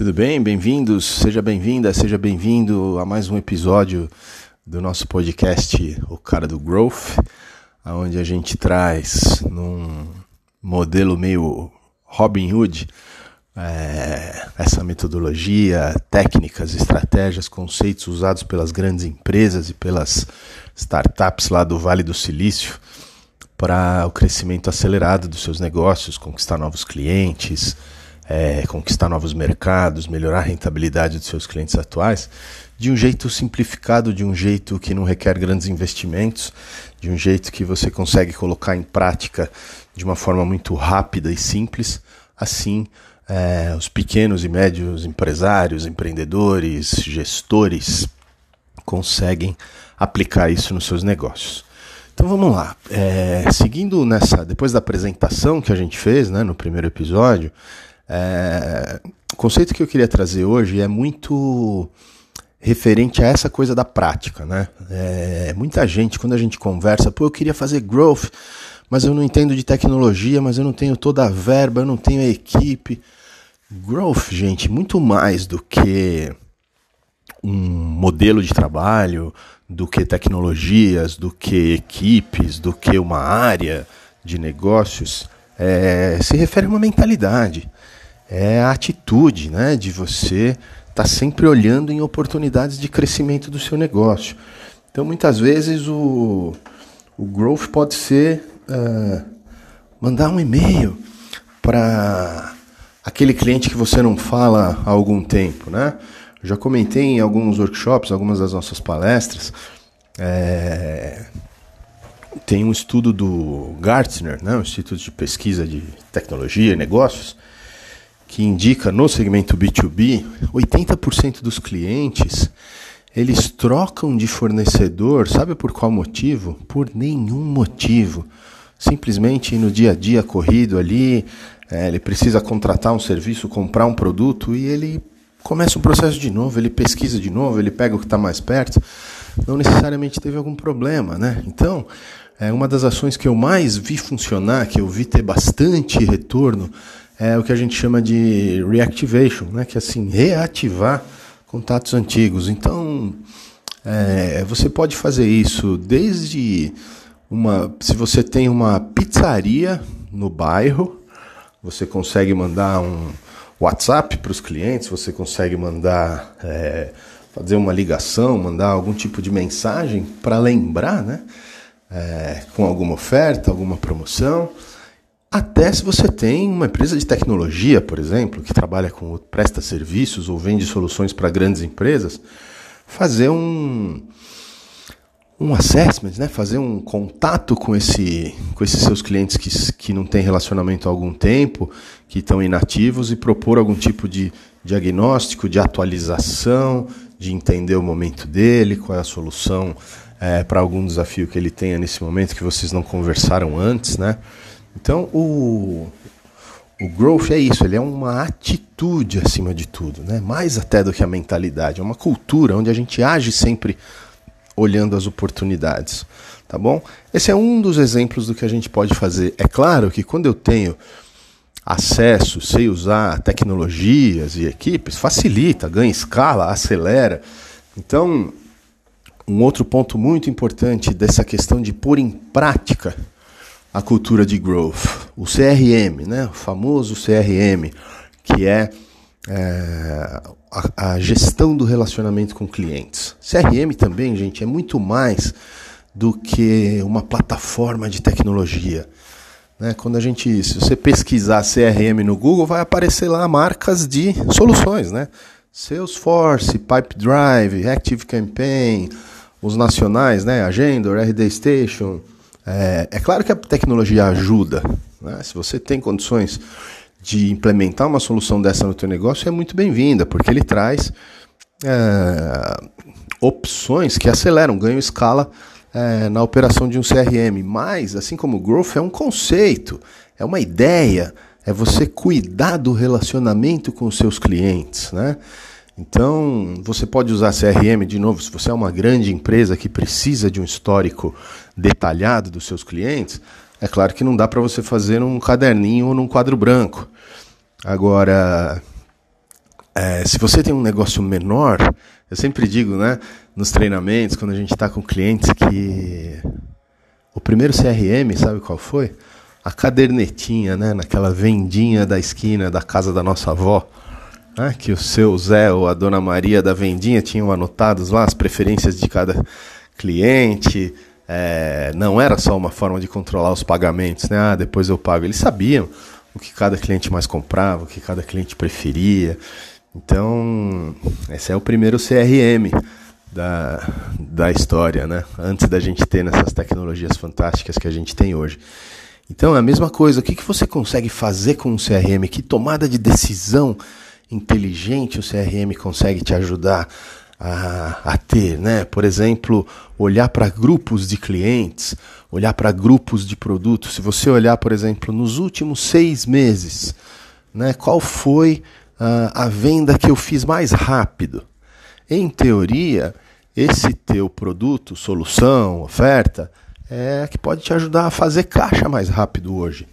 Tudo bem? Bem-vindos, seja bem-vinda, seja bem-vindo a mais um episódio do nosso podcast O Cara do Growth, onde a gente traz num modelo meio Robin Hood é, essa metodologia, técnicas, estratégias, conceitos usados pelas grandes empresas e pelas startups lá do Vale do Silício para o crescimento acelerado dos seus negócios, conquistar novos clientes, é, conquistar novos mercados, melhorar a rentabilidade dos seus clientes atuais, de um jeito simplificado, de um jeito que não requer grandes investimentos, de um jeito que você consegue colocar em prática de uma forma muito rápida e simples. Assim, é, os pequenos e médios empresários, empreendedores, gestores conseguem aplicar isso nos seus negócios. Então vamos lá. É, seguindo nessa, depois da apresentação que a gente fez né, no primeiro episódio, é, o conceito que eu queria trazer hoje é muito referente a essa coisa da prática, né? É, muita gente, quando a gente conversa, pô, eu queria fazer growth, mas eu não entendo de tecnologia, mas eu não tenho toda a verba, eu não tenho a equipe. Growth, gente, muito mais do que um modelo de trabalho, do que tecnologias, do que equipes, do que uma área de negócios, é, se refere a uma mentalidade é a atitude né, de você estar tá sempre olhando em oportunidades de crescimento do seu negócio. Então, muitas vezes, o, o growth pode ser uh, mandar um e-mail para aquele cliente que você não fala há algum tempo. Né? Eu já comentei em alguns workshops, algumas das nossas palestras. É, tem um estudo do Gartner, né, Instituto de Pesquisa de Tecnologia e Negócios, que indica no segmento B2B, 80% dos clientes eles trocam de fornecedor, sabe por qual motivo? Por nenhum motivo. Simplesmente no dia a dia corrido ali, é, ele precisa contratar um serviço, comprar um produto e ele começa um processo de novo, ele pesquisa de novo, ele pega o que está mais perto. Não necessariamente teve algum problema, né? Então, é uma das ações que eu mais vi funcionar, que eu vi ter bastante retorno, é o que a gente chama de reactivation, né? que é assim, reativar contatos antigos. Então, é, você pode fazer isso desde uma. Se você tem uma pizzaria no bairro, você consegue mandar um WhatsApp para os clientes, você consegue mandar. É, fazer uma ligação, mandar algum tipo de mensagem para lembrar, né? É, com alguma oferta, alguma promoção. Até se você tem uma empresa de tecnologia, por exemplo, que trabalha com presta serviços ou vende soluções para grandes empresas, fazer um um assessment, né? fazer um contato com, esse, com esses seus clientes que, que não têm relacionamento há algum tempo, que estão inativos, e propor algum tipo de diagnóstico, de atualização, de entender o momento dele, qual é a solução é, para algum desafio que ele tenha nesse momento que vocês não conversaram antes, né? Então, o, o growth é isso, ele é uma atitude acima de tudo, né? mais até do que a mentalidade. É uma cultura onde a gente age sempre olhando as oportunidades. Tá bom? Esse é um dos exemplos do que a gente pode fazer. É claro que quando eu tenho acesso, sei usar tecnologias e equipes, facilita, ganha escala, acelera. Então, um outro ponto muito importante dessa questão de pôr em prática a cultura de growth, o CRM, né? o famoso CRM, que é, é a, a, gestão do relacionamento com clientes. CRM também, gente, é muito mais do que uma plataforma de tecnologia. Né? Quando a gente, se você pesquisar CRM no Google, vai aparecer lá marcas de soluções, né? Salesforce, Pipedrive, ActiveCampaign, os nacionais, né? Agenda, RD Station, é, é claro que a tecnologia ajuda. Né? Se você tem condições de implementar uma solução dessa no teu negócio, é muito bem-vinda, porque ele traz é, opções que aceleram, ganham escala é, na operação de um CRM. Mas, assim como o Growth, é um conceito, é uma ideia, é você cuidar do relacionamento com os seus clientes, né? Então, você pode usar CRM de novo, se você é uma grande empresa que precisa de um histórico detalhado dos seus clientes, é claro que não dá para você fazer num caderninho ou num quadro branco. Agora, é, se você tem um negócio menor, eu sempre digo, né, nos treinamentos, quando a gente está com clientes, que o primeiro CRM, sabe qual foi? A cadernetinha, né, naquela vendinha da esquina da casa da nossa avó, né, que o seu Zé ou a dona Maria da vendinha tinham anotados lá as preferências de cada cliente. É, não era só uma forma de controlar os pagamentos, né? Ah, depois eu pago. Eles sabiam o que cada cliente mais comprava, o que cada cliente preferia. Então, esse é o primeiro CRM da, da história, né? Antes da gente ter nessas tecnologias fantásticas que a gente tem hoje. Então, é a mesma coisa. O que, que você consegue fazer com um CRM? Que tomada de decisão inteligente o CRM consegue te ajudar a, a ter, né? Por exemplo, olhar para grupos de clientes, olhar para grupos de produtos. Se você olhar, por exemplo, nos últimos seis meses, né? Qual foi uh, a venda que eu fiz mais rápido. Em teoria, esse teu produto, solução, oferta, é que pode te ajudar a fazer caixa mais rápido hoje.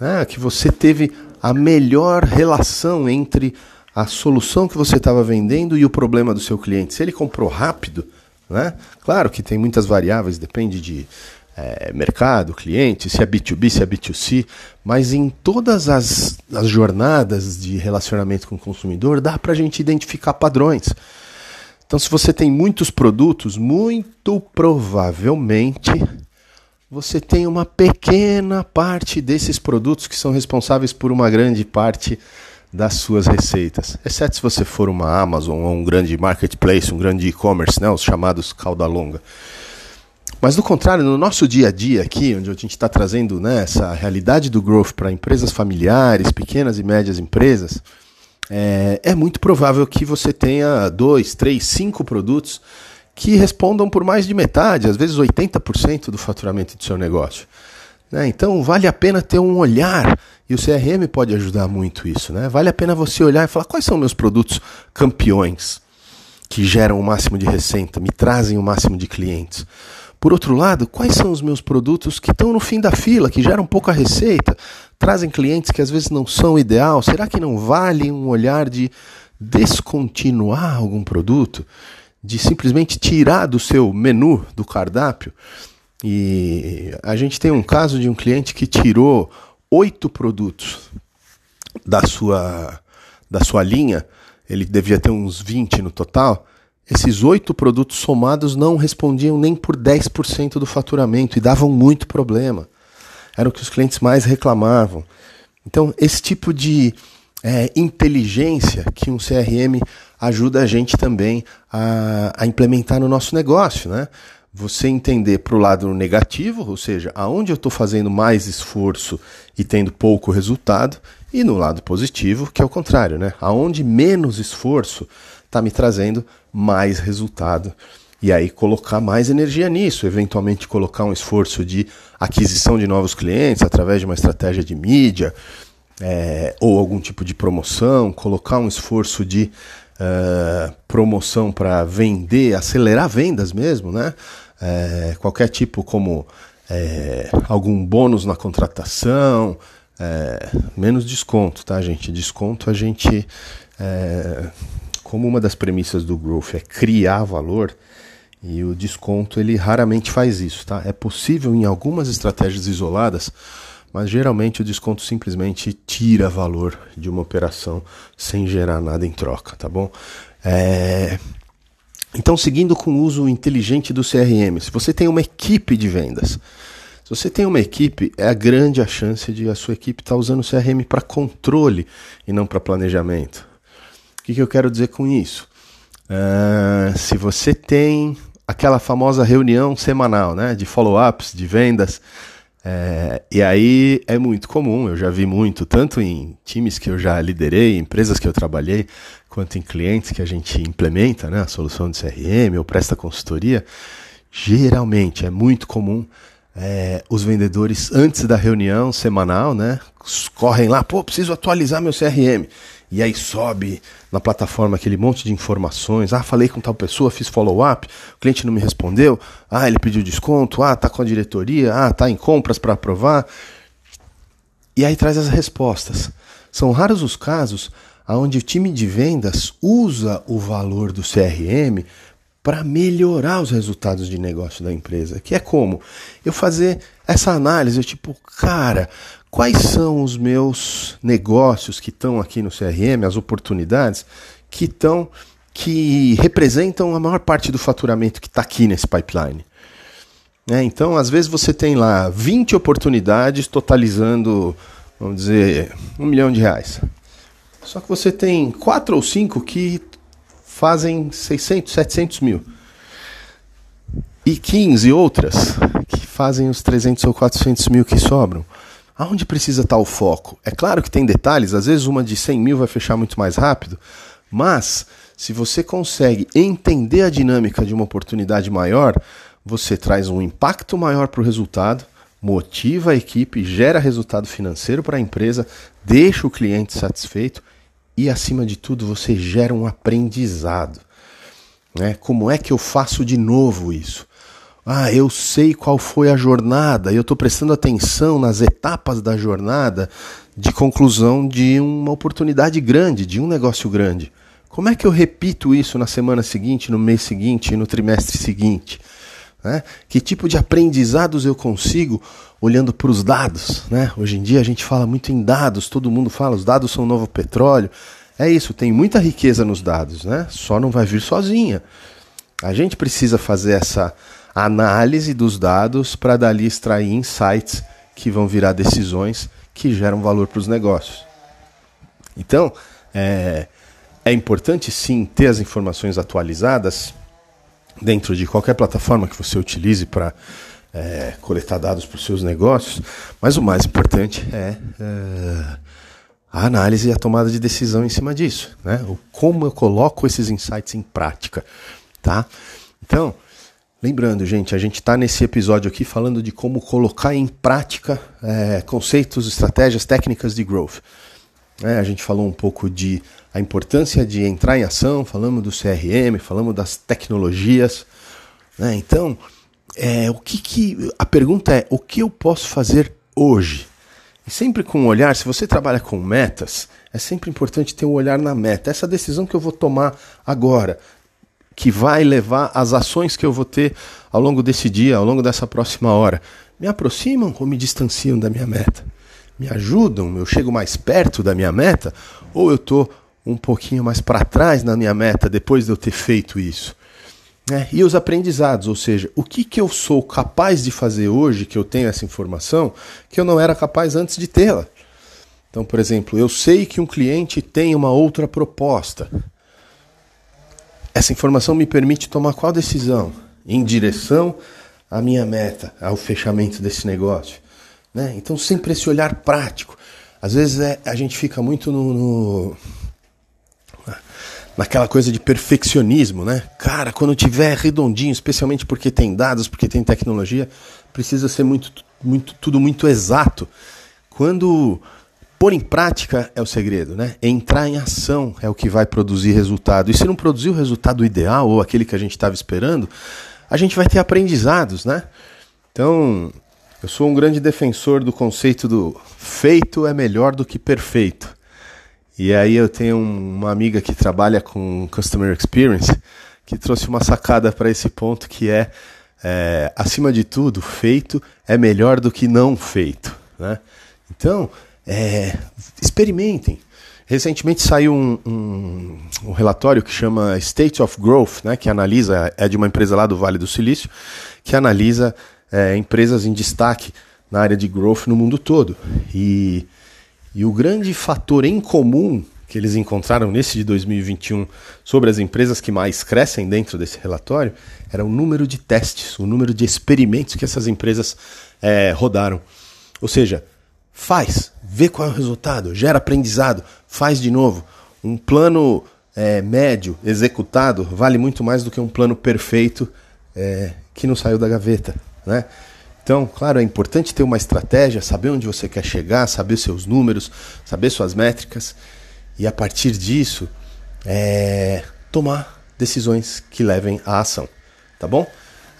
Né? Que você teve a melhor relação entre a solução que você estava vendendo e o problema do seu cliente. Se ele comprou rápido, né? claro que tem muitas variáveis, depende de é, mercado, cliente, se é B2B, se é B2C, mas em todas as, as jornadas de relacionamento com o consumidor dá para a gente identificar padrões. Então, se você tem muitos produtos, muito provavelmente você tem uma pequena parte desses produtos que são responsáveis por uma grande parte das suas receitas. Exceto se você for uma Amazon ou um grande marketplace, um grande e-commerce, né, os chamados cauda longa. Mas do contrário, no nosso dia a dia aqui, onde a gente está trazendo né, essa realidade do growth para empresas familiares, pequenas e médias empresas, é, é, muito provável que você tenha dois, três, cinco produtos que respondam por mais de metade, às vezes 80% do faturamento do seu negócio. Né? Então vale a pena ter um olhar, e o CRM pode ajudar muito isso. Né? Vale a pena você olhar e falar quais são meus produtos campeões que geram o máximo de receita, me trazem o máximo de clientes. Por outro lado, quais são os meus produtos que estão no fim da fila, que geram pouca receita, trazem clientes que às vezes não são ideal? Será que não vale um olhar de descontinuar algum produto? De simplesmente tirar do seu menu, do cardápio? E a gente tem um caso de um cliente que tirou oito produtos da sua, da sua linha, ele devia ter uns 20 no total esses oito produtos somados não respondiam nem por 10% do faturamento e davam muito problema. Era o que os clientes mais reclamavam. Então, esse tipo de é, inteligência que um CRM ajuda a gente também a, a implementar no nosso negócio, né? Você entender para o lado negativo, ou seja, aonde eu estou fazendo mais esforço e tendo pouco resultado, e no lado positivo, que é o contrário, né? Aonde menos esforço está me trazendo mais resultado. E aí colocar mais energia nisso, eventualmente colocar um esforço de aquisição de novos clientes através de uma estratégia de mídia é, ou algum tipo de promoção, colocar um esforço de uh, promoção para vender, acelerar vendas mesmo, né? É, qualquer tipo como é, algum bônus na contratação, é, menos desconto, tá, gente? Desconto a gente é, como uma das premissas do growth é criar valor, e o desconto ele raramente faz isso, tá? É possível em algumas estratégias isoladas, mas geralmente o desconto simplesmente tira valor de uma operação sem gerar nada em troca, tá bom? É... Então, seguindo com o uso inteligente do CRM, se você tem uma equipe de vendas, se você tem uma equipe, é a grande a chance de a sua equipe estar tá usando o CRM para controle e não para planejamento. O que, que eu quero dizer com isso? Uh, se você tem aquela famosa reunião semanal, né, de follow-ups, de vendas, é, e aí é muito comum, eu já vi muito, tanto em times que eu já liderei, empresas que eu trabalhei, quanto em clientes que a gente implementa, né, a solução de CRM ou presta consultoria, geralmente é muito comum é, os vendedores, antes da reunião semanal, né, correm lá, pô, preciso atualizar meu CRM. E aí sobe na plataforma aquele monte de informações. Ah, falei com tal pessoa, fiz follow-up, o cliente não me respondeu. Ah, ele pediu desconto. Ah, tá com a diretoria. Ah, tá em compras para aprovar. E aí traz as respostas. São raros os casos onde o time de vendas usa o valor do CRM para melhorar os resultados de negócio da empresa. Que é como eu fazer essa análise, tipo, cara, quais são os meus negócios que estão aqui no CRM, as oportunidades que estão que representam a maior parte do faturamento que está aqui nesse pipeline. É, então, às vezes você tem lá 20 oportunidades totalizando, vamos dizer, um milhão de reais. Só que você tem quatro ou cinco que fazem 600, 700 mil. E 15 outras que fazem os 300 ou 400 mil que sobram. Aonde precisa estar o foco? É claro que tem detalhes, às vezes uma de 100 mil vai fechar muito mais rápido, mas se você consegue entender a dinâmica de uma oportunidade maior, você traz um impacto maior para o resultado, motiva a equipe, gera resultado financeiro para a empresa, deixa o cliente satisfeito e, acima de tudo, você gera um aprendizado. Né? Como é que eu faço de novo isso? Ah, eu sei qual foi a jornada, eu estou prestando atenção nas etapas da jornada de conclusão de uma oportunidade grande, de um negócio grande. Como é que eu repito isso na semana seguinte, no mês seguinte, no trimestre seguinte? Né? Que tipo de aprendizados eu consigo olhando para os dados? Né? Hoje em dia a gente fala muito em dados, todo mundo fala, os dados são o novo petróleo. É isso, tem muita riqueza nos dados, né? só não vai vir sozinha. A gente precisa fazer essa análise dos dados para dali extrair insights que vão virar decisões que geram valor para os negócios. Então, é, é importante sim ter as informações atualizadas dentro de qualquer plataforma que você utilize para é, coletar dados para os seus negócios, mas o mais importante é, é, a análise e a tomada de decisão em cima disso, né? O como eu coloco esses insights em prática, tá? Então, lembrando, gente, a gente está nesse episódio aqui falando de como colocar em prática é, conceitos, estratégias, técnicas de growth. É, a gente falou um pouco de a importância de entrar em ação, falamos do CRM, falamos das tecnologias. Né? Então, é, o que, que a pergunta é: o que eu posso fazer hoje? E sempre com um olhar, se você trabalha com metas, é sempre importante ter um olhar na meta. Essa decisão que eu vou tomar agora, que vai levar as ações que eu vou ter ao longo desse dia, ao longo dessa próxima hora, me aproximam ou me distanciam da minha meta? Me ajudam? Eu chego mais perto da minha meta? Ou eu estou um pouquinho mais para trás na minha meta depois de eu ter feito isso. É, e os aprendizados, ou seja, o que, que eu sou capaz de fazer hoje que eu tenho essa informação que eu não era capaz antes de tê-la. Então, por exemplo, eu sei que um cliente tem uma outra proposta. Essa informação me permite tomar qual decisão? Em direção à minha meta, ao fechamento desse negócio. Né? Então, sempre esse olhar prático. Às vezes é, a gente fica muito no, no naquela coisa de perfeccionismo, né? Cara, quando tiver redondinho, especialmente porque tem dados, porque tem tecnologia, precisa ser muito, muito tudo muito exato. Quando pôr em prática é o segredo, né? Entrar em ação é o que vai produzir resultado. E se não produzir o resultado ideal ou aquele que a gente estava esperando, a gente vai ter aprendizados, né? Então, eu sou um grande defensor do conceito do feito é melhor do que perfeito. E aí eu tenho uma amiga que trabalha com Customer Experience que trouxe uma sacada para esse ponto que é, é, acima de tudo, feito é melhor do que não feito. Né? Então, é, experimentem. Recentemente saiu um, um, um, relatório que chama State of Growth, né, que analisa, é de uma empresa lá do Vale do Silício, que analisa é, empresas em destaque na área de growth no mundo todo. E e o grande fator em comum que eles encontraram nesse de 2021 sobre as empresas que mais crescem dentro desse relatório era o número de testes, o número de experimentos que essas empresas é, rodaram. Ou seja, faz, vê qual é o resultado, gera aprendizado, faz de novo. Um plano é, médio executado vale muito mais do que um plano perfeito é, que não saiu da gaveta. Né? Então, claro, é importante ter uma estratégia, saber onde você quer chegar, saber seus números, saber suas métricas e a partir disso é, tomar decisões que levem à ação, tá bom?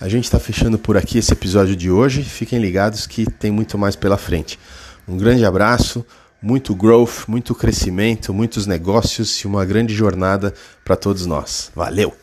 A gente está fechando por aqui esse episódio de hoje. Fiquem ligados que tem muito mais pela frente. Um grande abraço, muito growth, muito crescimento, muitos negócios e uma grande jornada para todos nós. Valeu!